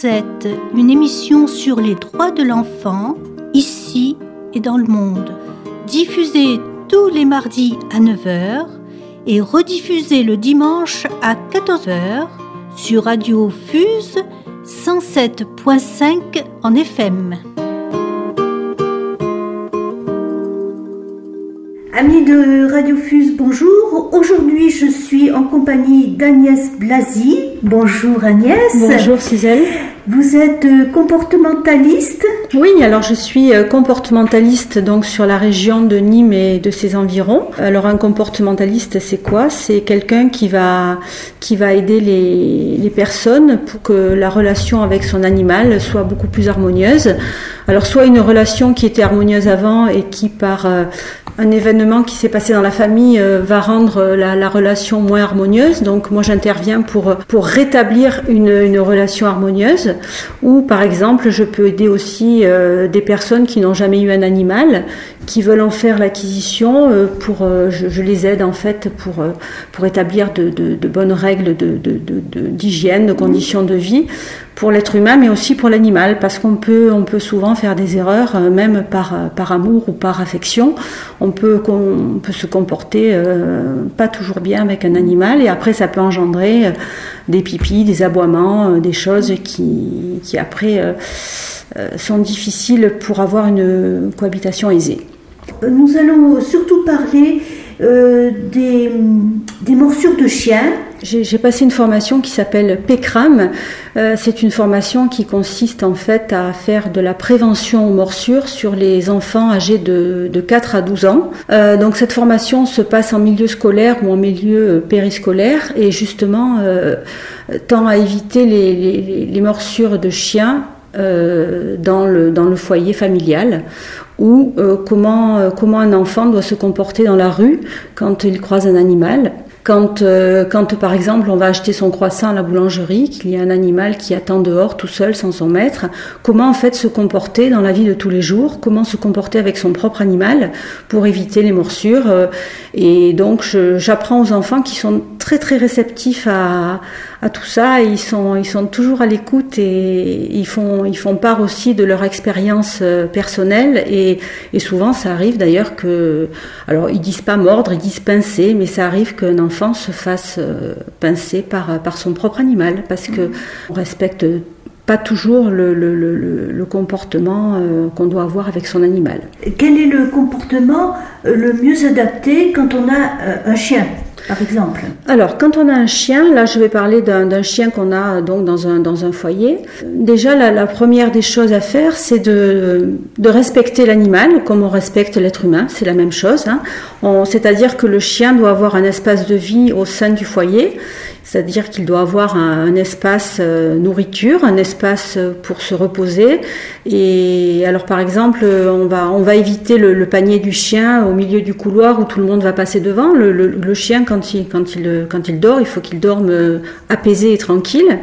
Rosette, une émission sur les droits de l'enfant, ici et dans le monde. Diffusée tous les mardis à 9h et rediffusée le dimanche à 14h sur Radio Fuse 107.5 en FM. Amis de Radio Fuse, bonjour. Aujourd'hui, je suis en d'Agnès Blasi. Bonjour Agnès. Bonjour Cisèle. Vous êtes euh, comportementaliste? Oui, alors je suis euh, comportementaliste donc sur la région de Nîmes et de ses environs. Alors un comportementaliste, c'est quoi? C'est quelqu'un qui va qui va aider les, les personnes pour que la relation avec son animal soit beaucoup plus harmonieuse. Alors soit une relation qui était harmonieuse avant et qui par euh, un événement qui s'est passé dans la famille va rendre la, la, relation moins harmonieuse. Donc moi j'interviens pour pour rétablir une, une relation harmonieuse. Ou par exemple, je peux aider aussi euh, des personnes qui n'ont jamais eu un animal, qui veulent en faire l'acquisition. Euh, pour, euh, je, les aide en fait pour, pour établir de, bonnes règles d'hygiène, de, de, conditions de vie pour l'être humain, mais aussi pour l'animal, parce qu'on peut, on peut souvent faire des erreurs, même par, par amour ou par affection. On peut, on peut se comporter pas toujours bien avec un animal, et après ça peut engendrer des pipis, des aboiements, des choses qui, qui, après euh, euh, sont difficiles pour avoir une cohabitation aisée. Nous allons surtout parler euh, des, morsures de chiens. J'ai passé une formation qui s'appelle PECRAM. c'est une formation qui consiste en fait à faire de la prévention aux morsures sur les enfants âgés de, de 4 à 12 ans. donc cette formation se passe en milieu scolaire ou en milieu périscolaire et justement tend à éviter les, morsures de chiens euh, dans, le, dans le foyer familial ou euh, comment, euh, comment un enfant doit se comporter dans la rue quand il croise un animal quand, quand, par exemple, on va acheter son croissant à la boulangerie, qu'il y a un animal qui attend dehors tout seul sans son maître, comment en fait se comporter dans la vie de tous les jours, comment se comporter avec son propre animal pour éviter les morsures? Et donc, j'apprends aux enfants qui sont très très réceptifs à, à tout ça. ils sont, ils sont toujours à l'écoute et ils font, ils font part aussi de leur expérience euh, personnelle. Et, et souvent, ça arrive d'ailleurs que, alors ils disent pas mordre, ils disent pincer, mais ça arrive qu'un enfant se fasse euh, pincer par, par son propre animal, parce que on respecte pas toujours le, le, comportement euh, qu'on doit avoir avec son animal. Quel est le comportement le mieux adapté quand on a un chien? Par exemple Alors, quand on a un chien, là je vais parler d'un chien qu'on a donc dans un, dans un foyer. Déjà, la, première des choses à faire, c'est de, de, respecter l'animal comme on respecte l'être humain, c'est la même chose. Hein. C'est-à-dire que le chien doit avoir un espace de vie au sein du foyer c'est-à-dire qu'il doit avoir un, espace euh, nourriture, un espace euh, pour se reposer. Et alors par exemple, on va, on va éviter le, panier du chien au milieu du couloir où tout le monde va passer devant. Le, le, chien, quand il, quand, il, quand il dort, il faut qu'il dorme euh, apaisé et tranquille,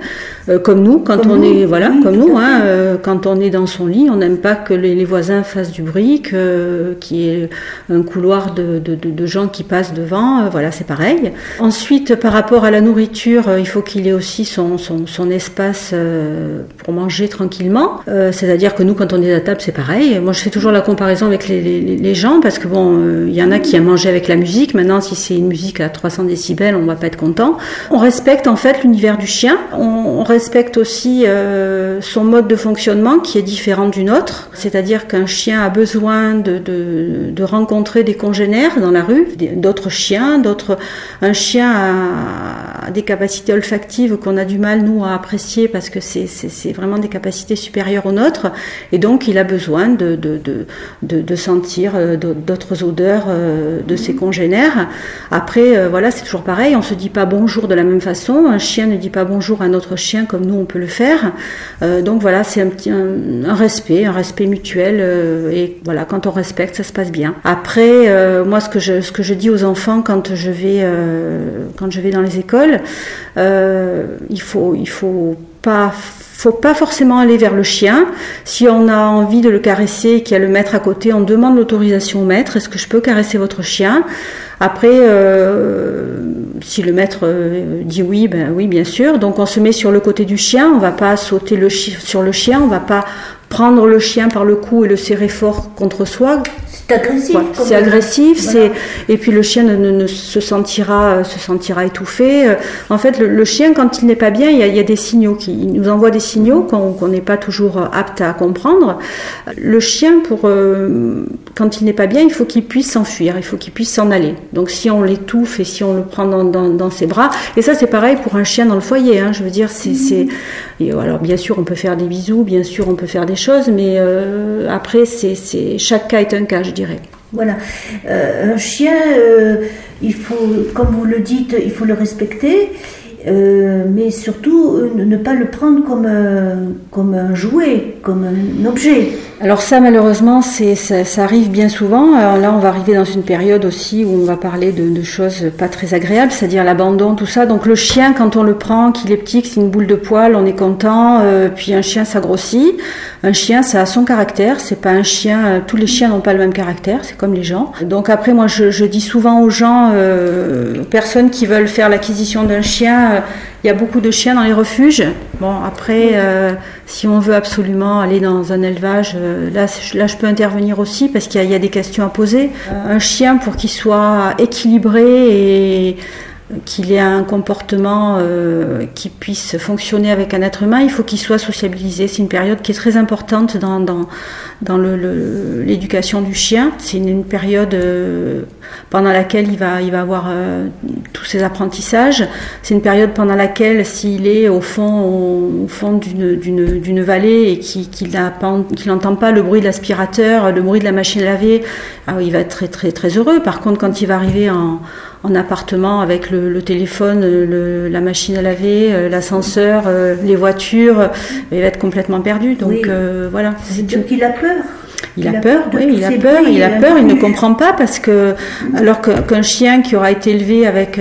comme nous, quand on est, voilà, comme nous, hein, quand on est dans son lit, on n'aime pas que les, voisins fassent du bruit, qu'il y ait un couloir de, de, de gens qui passent devant. voilà, c'est pareil. Ensuite, par rapport à la nourriture, euh, il faut qu'il ait aussi son, son, espace euh, pour manger tranquillement. Euh, c'est-à-dire que nous, quand on est à table, c'est pareil. Moi, je fais toujours la comparaison avec les, les, gens parce que bon, il y en a qui aiment manger avec la musique. Maintenant, si c'est une musique à 300 décibels, on va pas être content. On respecte en fait l'univers du chien. On, respecte aussi son mode de fonctionnement qui est différent du nôtre. C'est-à-dire qu'un chien a besoin de, de, de rencontrer des congénères dans la rue, d'autres chiens, d'autres. Un chien a des capacités olfactives qu'on a du mal, nous, à apprécier parce que c'est vraiment des capacités supérieures aux nôtres. Et donc, il a besoin de, de, de, de sentir euh, d'autres odeurs euh, de ses congénères. Après, euh, voilà, c'est toujours pareil. On se dit pas bonjour de la même façon. Un chien ne dit pas bonjour à un autre chien comme nous, on peut le faire. donc, voilà, c'est un, petit, un, respect, un respect mutuel. et voilà, quand on respecte, ça se passe bien. Après, moi, ce que, je, ce que je dis aux enfants quand je vais, quand je vais dans les écoles, euh, il faut, faut pas forcément aller vers le chien. Si on a envie de le caresser et qu'il y a le maître à côté, on demande l'autorisation au maître. Est-ce que je peux caresser votre chien? Après, euh, si le maître euh, dit oui, ben oui, bien sûr. Donc on se met sur le côté du chien. On va pas sauter sur le chien. On va pas prendre le chien par le cou et le serrer fort contre soi. C'est agressif. c'est agressif. C'est et puis le chien ne, se sentira se sentira étouffé. Euh, en fait, le, chien quand il n'est pas bien, il y, a, des signaux qui nous envoie des signaux qu'on n'est pas toujours euh, apte à comprendre. Le chien, pour euh, quand il n'est pas bien, il faut qu'il puisse s'enfuir, il faut qu'il puisse s'en aller. Donc si on l'étouffe et si on le prend dans, dans, ses bras, et ça c'est pareil pour un chien dans le foyer. Hein, je veux dire, c'est mhm. alors bien sûr on peut faire des bisous, bien sûr on peut faire des choses, mais après c'est chaque cas est un cas. Voilà. Euh, un chien, euh, il faut, comme vous le dites, il faut le respecter. Euh, mais surtout ne pas le prendre comme, comme un jouet, comme un objet. Alors ça, malheureusement, ça, arrive bien souvent. Alors là, on va arriver dans une période aussi où on va parler de, choses pas très agréables, c'est-à-dire l'abandon, tout ça. Donc le chien, quand on le prend, qu'il est petit, que c'est une boule de poil, on est content. Euh, puis un chien, ça grossit. Un chien, ça a son caractère. C'est pas un chien. Euh, tous les chiens n'ont pas le même caractère. C'est comme les gens. Donc après, moi, je, dis souvent aux gens, euh, aux personnes qui veulent faire l'acquisition d'un chien il y a beaucoup de chiens dans les refuges. Bon, après, euh, si on veut absolument aller dans un élevage, euh, là, là, je peux intervenir aussi parce qu'il y, y, a des questions à poser. Un chien, pour qu'il soit équilibré et qu'il ait un comportement euh, qui puisse fonctionner avec un être humain, il faut qu'il soit sociabilisé. C'est une période qui est très importante dans, dans, dans l'éducation du chien. C'est une, période euh, pendant laquelle il va, il va avoir euh, tous ses apprentissages. C'est une période pendant laquelle, s'il est au fond, au, fond d'une vallée et qu'il n'entend pas le bruit de l'aspirateur, le bruit de la machine à laver, ah, il va être très, très, très heureux. Par contre, quand il va arriver en en appartement avec le, téléphone, la machine à laver, euh, l'ascenseur, euh, les voitures, il va être complètement perdu. Donc euh, voilà. C'est sûr qu'il a peur. Il, a, peur, oui, il a peur, il a peur, il ne comprend pas parce que alors qu'un chien qui aura été élevé avec,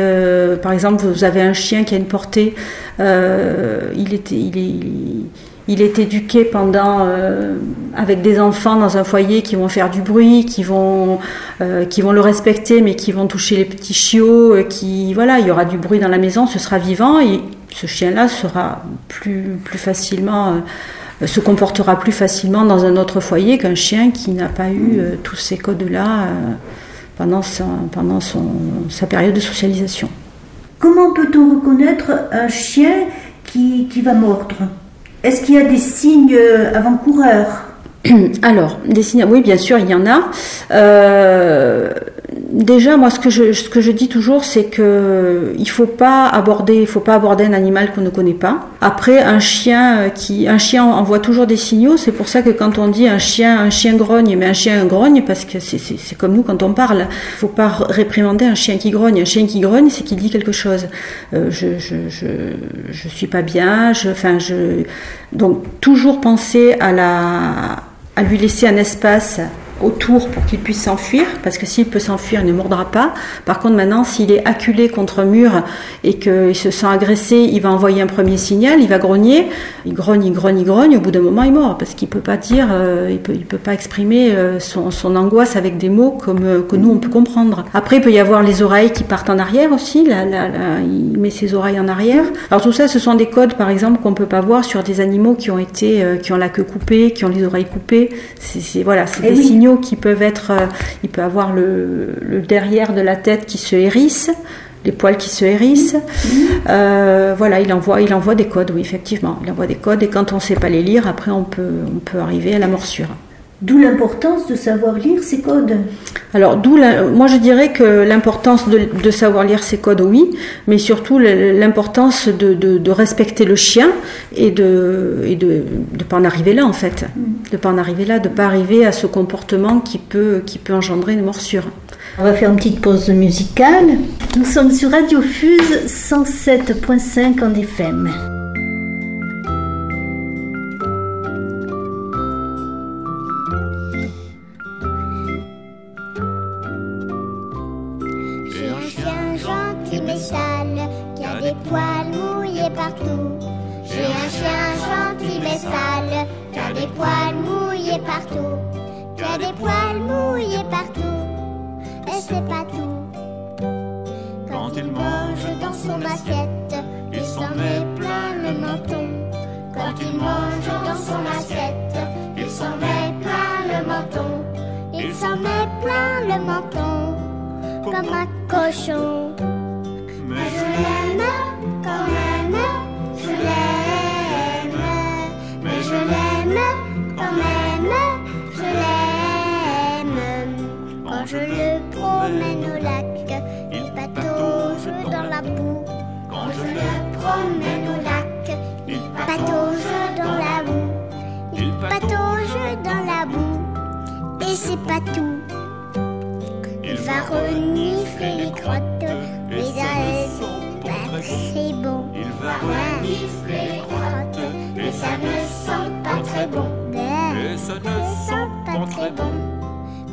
par exemple, vous avez un chien qui a une portée, il était, il est il est éduqué pendant euh, avec des enfants dans un foyer qui vont faire du bruit, qui vont euh, qui vont le respecter, mais qui vont toucher les petits chiots, euh, qui voilà, il y aura du bruit dans la maison, ce sera vivant et ce chien-là sera plus plus facilement se comportera plus facilement dans un autre foyer qu'un chien qui n'a pas eu tous ces codes-là pendant sa, pendant son, sa période de socialisation. Comment peut-on reconnaître un chien qui, qui va mordre? Est-ce qu'il y a des signes avant-coureurs? Alors, des signes, oui, bien sûr, il y en a. Euh, déjà, moi, ce que je, ce que je dis toujours, c'est que il faut pas aborder, il faut pas aborder un animal qu'on ne connaît pas. Après, un chien euh, qui, un chien envoie toujours des signaux. C'est pour ça que quand on dit un chien, un chien grogne, mais un chien grogne, parce que c'est comme nous quand on parle. Il faut pas réprimander un chien qui grogne. Un chien qui grogne, c'est qu'il dit quelque chose. Euh, je, je, je, je suis pas bien. Je, enfin, je, donc toujours penser à la, à lui laisser un espace autour pour qu'il puisse s'enfuir, parce que s'il peut s'enfuir, il ne mordra pas. Par contre, maintenant, s'il est acculé contre un mur et qu'il se sent agressé, il va envoyer un premier signal, il va grogner, il grogne, il grogne, il grogne, au bout d'un moment, il mord, parce qu'il peut pas dire, euh, il peut, il peut pas exprimer euh, son, son, angoisse avec des mots comme euh, que nous on peut comprendre. Après, il peut y avoir les oreilles qui partent en arrière aussi, là, là, il met ses oreilles en arrière. Alors tout ça, ce sont des codes, par exemple, qu'on peut pas voir sur des animaux qui ont été, qui ont la queue coupée, qui ont les oreilles coupées. C'est voilà, c'est eh des signaux qui peuvent être, euh, il peut avoir le, derrière de la tête qui se hérisse, les poils qui se hérissent. Euh, voilà, il envoie, il envoie des codes, oui, effectivement. Il envoie des codes et quand on ne sait pas les lire, après on peut, on peut arriver à la morsure. D'où l'importance de savoir lire ces codes. Alors, d'où moi je dirais que l'importance de, savoir lire ces codes, oui, mais surtout l'importance de, respecter le chien et de ne de, de pas en arriver là en fait, mm. de pas en arriver là, de pas arriver à ce comportement qui peut, qui peut engendrer une morsure. On va faire une petite pause musicale. Nous sommes sur Radio Fuse 107.5 en FM. C'est pas tout. Quand il mange dans son assiette, il s'en met plein le menton. Quand il mange dans son assiette, il s'en met plein le menton. Il s'en met plein le menton, comme un cochon. Promène au lac, il patauge dans la boue. Quand je le promène au lac, il patauge dans la boue. Il patauge dans la boue. Et c'est pas tout. Il va renifler les crottes, mais ça sont pas très bon. Il va renifler les crottes, mais ça ne sent pas très bon. Et ça ne sent pas très bon.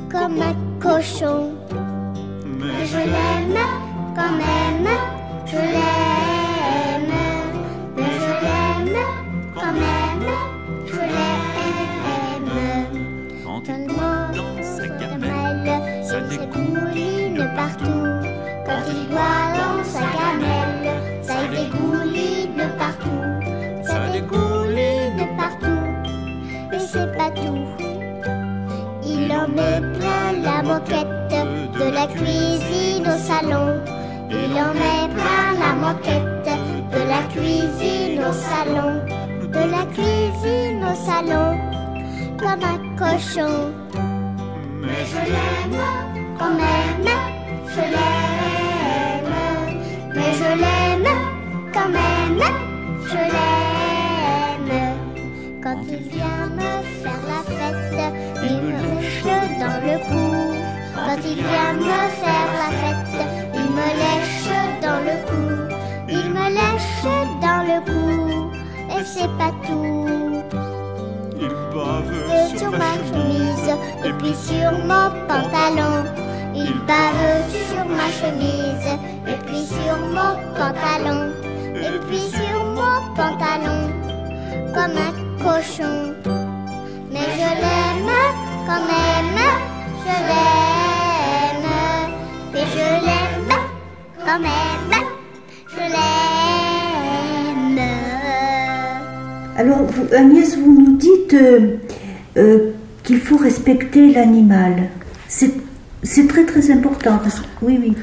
Comme un cochon. Mais je l'aime quand même, je l'aime. Mais je l'aime quand même, je l'aime. Quand mange mange dans sa gamelle, ça dégouline partout. Quand il boit dans sa gamelle, ça dégouline partout. Ça dégouline partout. Mais c'est pas tout. Il en met plein la moquette la cuisine au salon. Il en met plein la moquette de la cuisine au salon. De la cuisine au salon. Comme un cochon. Mais je l'aime quand même, je l'aime. Mais je l'aime quand même, je l'aime. Quand il vient me faire la fête, il me Quand il vient me faire la fête, il me lèche dans le cou. Il me lèche dans le cou. Et c'est pas tout il bave sur ma chemise et puis sur mon pantalon. Il bave sur ma chemise et puis sur mon pantalon. Et puis sur mon pantalon comme un cochon. Mais je l'aime quand même, je l'aime. L'aime quand même, je l'aime. Alors, vous- Agnès, vous nous dites euh, euh, qu'il faut respecter l'animal. C'est c'est très très important. parce- oui, oui.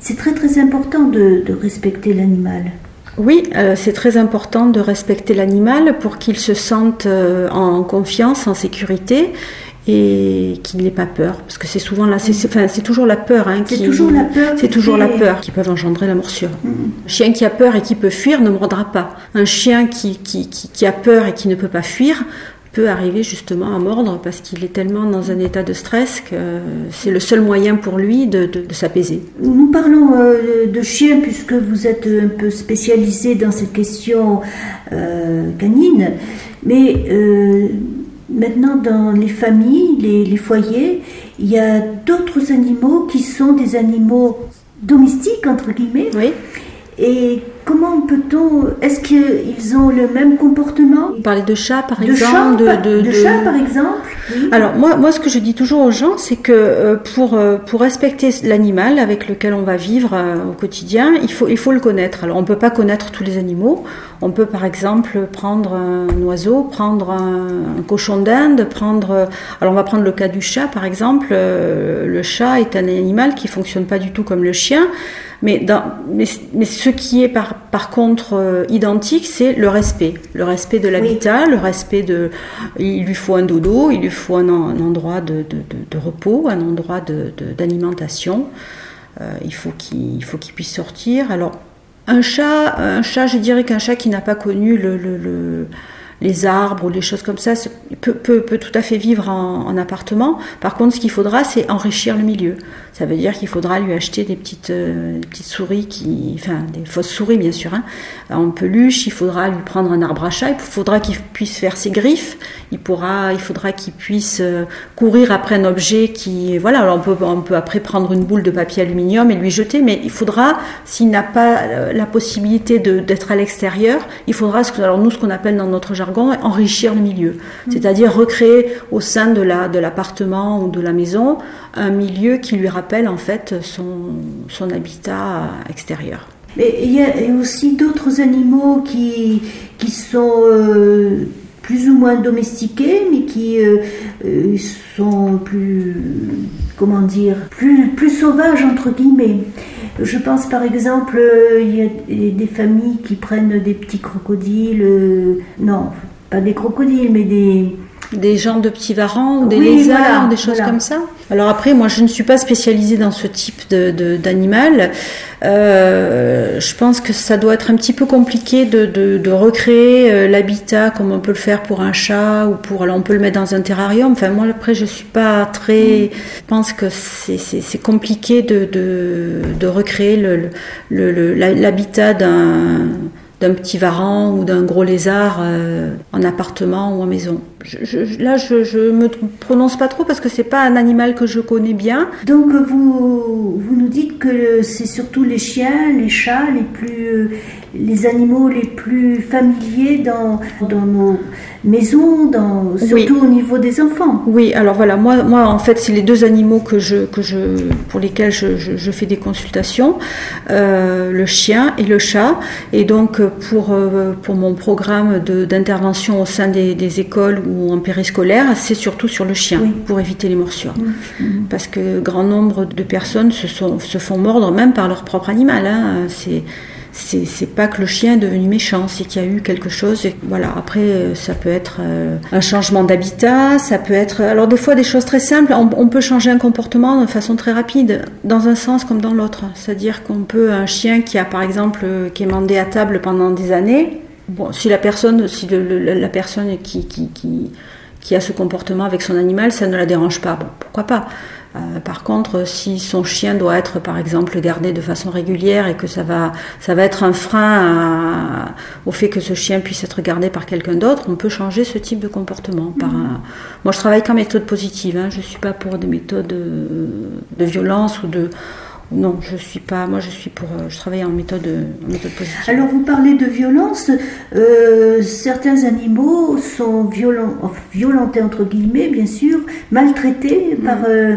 C'est très très important de, de respecter l'animal. Oui, euh, c'est très important de respecter l'animal pour qu'il se sente euh, en confiance, en sécurité et qu'il n'ait pas peur. Parce que c'est souvent là, c'est enfin, toujours la peur. Hein, C'est qui- toujours la peur C'est toujours la peur qui peut engendrer la morsure. Mm. Un chien qui a peur et qui peut fuir ne mordra pas. Un chien qui, qui, qui, qui a peur et qui ne peut pas fuir peut arriver justement à mordre parce qu'il est tellement dans un état de stress que c'est le seul moyen pour lui de, de- de s'apaiser. Nous parlons euh, de chiens puisque vous êtes un peu spécialisé dans cette question euh, canine, mais euh, maintenant dans les familles, les, les foyers, il y a d'autres animaux qui sont des animaux domestiques entre guillemets. Oui. Et comment peut-on Est-ce qu'ils ont le même comportement? Vous parlez de chats par de exemple, chats, de, de- de chats, par exemple oui. Alors moi, moi, ce que je dis toujours aux gens, c'est que euh, pour euh, pour respecter l'animal avec lequel on va vivre euh, au quotidien, il faut il faut le connaître. Alors on peut pas connaître tous les animaux. On peut par exemple prendre un oiseau, prendre un, un cochon d'Inde, prendre. Alors on va prendre le cas du chat par exemple. Le chat est un animal qui fonctionne pas du tout comme le chien. Mais, dans, mais, mais ce qui est par, par contre euh, identique, c'est le respect. Le respect de l'habitat, le respect de. Il lui faut un dodo, il lui faut un, en- un endroit de, de- de- de repos, un endroit d'alimentation. Euh, il faut qu'il puisse sortir. Alors, un chat, un chat, je dirais qu'un chat qui n'a pas connu le, le- le- les arbres ou les choses comme ça, peut, peut, peut tout à fait vivre en, en, appartement. Par contre, ce qu'il faudra, c'est enrichir le milieu. Ça veut dire qu'il faudra lui acheter des petites, euh, souris, qui, enfin des fausses souris bien sûr, hein, en peluche. Il faudra lui prendre un arbre à chat. Il faudra qu'il puisse faire ses griffes. Il pourra, il faudra qu'il puisse euh, courir après un objet qui, voilà. Alors on peut, après prendre une boule de papier aluminium et lui jeter, mais il faudra, s'il n'a pas euh, la possibilité d'être à l'extérieur, il faudra, alors nous ce qu'on appelle dans notre jargon, enrichir le milieu, mmh. c'est-à-dire recréer au sein de la de l'appartement ou de la maison un milieu qui lui rappelle en fait son, son habitat extérieur. Mais il y a aussi d'autres animaux qui, qui sont euh, plus ou moins domestiqués, mais qui euh, euh, sont plus, comment dire, plus, plus sauvages entre guillemets. Je pense par exemple, il y a des familles qui prennent des petits crocodiles, non, pas des crocodiles, mais des, des gens de petits varans ou des oui, lézards, voilà, des choses voilà. comme ça. Alors après, moi, je ne suis pas spécialisée dans ce type d'animal. De, euh, je pense que ça doit être un petit peu compliqué de, de, de recréer euh, l'habitat comme on peut le faire pour un chat ou pour. Alors, on peut le mettre dans un terrarium. Enfin, moi, après, je suis pas très. Je pense que c'est compliqué de, de, recréer l'habitat le, le, d'un d'un petit varan ou d'un gros lézard euh, en appartement ou en maison. Là, je, je me prononce pas trop parce que c'est pas un animal que je connais bien. Donc vous, vous nous dites que c'est surtout les chiens, les chats, les plus, les animaux les plus familiers dans, dans nos maisons, dans, surtout oui. au niveau des enfants. Oui, alors voilà, moi, moi en fait, c'est les deux animaux que je, que je, pour lesquels je, je, je fais des consultations, euh, le chien et le chat. Et donc pour, euh, pour mon programme d'intervention au sein des, des, écoles ou en périscolaire, c'est surtout sur le chien oui. pour éviter les morsures. Mmh. Parce que grand nombre de personnes se, sont, se font mordre même par leur propre animal. Hein. C'est c'est pas que le chien est devenu méchant, c'est qu'il y a eu quelque chose. Voilà, après, ça peut être euh, un changement d'habitat, ça peut être. Alors, des fois, des choses très simples. On, peut changer un comportement de façon très rapide, dans un sens comme dans l'autre. C'est-à-dire qu'on peut, un chien qui a, par exemple, qui est mandé à table pendant des années, bon, si la personne, si la personne qui, qui, qui a ce comportement avec son animal, ça ne la dérange pas, bon, pourquoi pas euh, par contre, si son chien doit être, par exemple, gardé de façon régulière et que ça va, ça va être un frein à, au fait que ce chien puisse être gardé par quelqu'un d'autre, on peut changer ce type de comportement. Par Mhm. un... Moi, je travaille qu'en méthode positive. Hein. Je suis pas pour des méthodes de violence ou de non, je suis pas. Moi, je suis pour. Je travaille en méthode, en méthode positive. Alors, vous parlez de violence. Euh, certains animaux sont violents, violentés entre guillemets, bien sûr, maltraités mmh. par euh,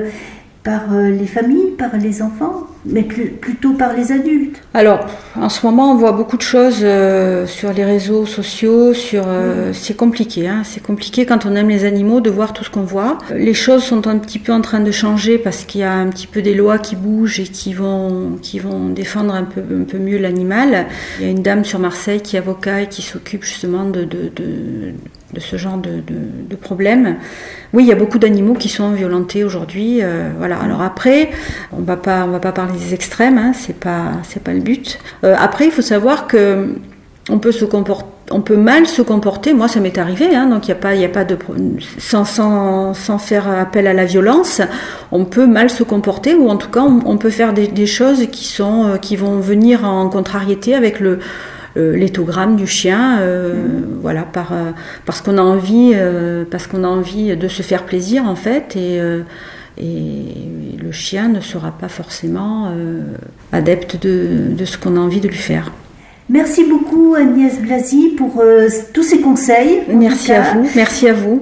par euh, les familles, par les enfants, mais plus, plutôt par les adultes. Alors, en ce moment, on voit beaucoup de choses euh, sur les réseaux sociaux. Sur, euh, mmh. c'est compliqué. Hein, c'est compliqué quand on aime les animaux de voir tout ce qu'on voit. Les choses sont un petit peu en train de changer parce qu'il y a un petit peu des lois qui bougent et qui vont qui vont défendre un peu un peu mieux l'animal. Il y a une dame sur Marseille qui est avocat et qui s'occupe justement de, de, de de ce genre de, de, de problème. Oui, il y a beaucoup d'animaux qui sont violentés aujourd'hui. Euh, voilà. Alors après, on va pas, on va pas parler des extrêmes. Hein, c'est pas, c'est pas le but. Euh, après, il faut savoir que on peut se comporter, on peut mal se comporter. Moi, ça m'est arrivé. Hein, donc il y a pas, il y a pas de sans, sans, sans faire appel à la violence, on peut mal se comporter ou en tout cas, on, peut faire des, des, choses qui sont, qui vont venir en contrariété avec le euh, l'éthogramme du chien, euh, mmh. voilà, par, euh, parce qu'on a envie, euh, parce qu'on a envie de se faire plaisir en fait, et, euh, et le chien ne sera pas forcément euh, adepte de, de ce qu'on a envie de lui faire. Merci beaucoup Agnès Blasi pour tous ces conseils. Merci à vous, merci à vous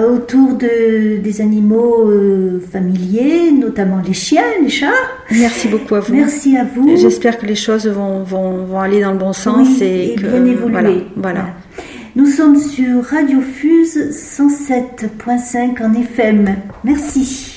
autour de, des animaux euh, familiers, notamment les chiens, les chats. Merci beaucoup à vous. Merci à vous. J'espère que les choses vont, vont, vont, aller dans le bon sens oui, et, et que, bien évoluer. Voilà, voilà. Nous sommes sur Radio Fuse 107.5 en FM. Merci.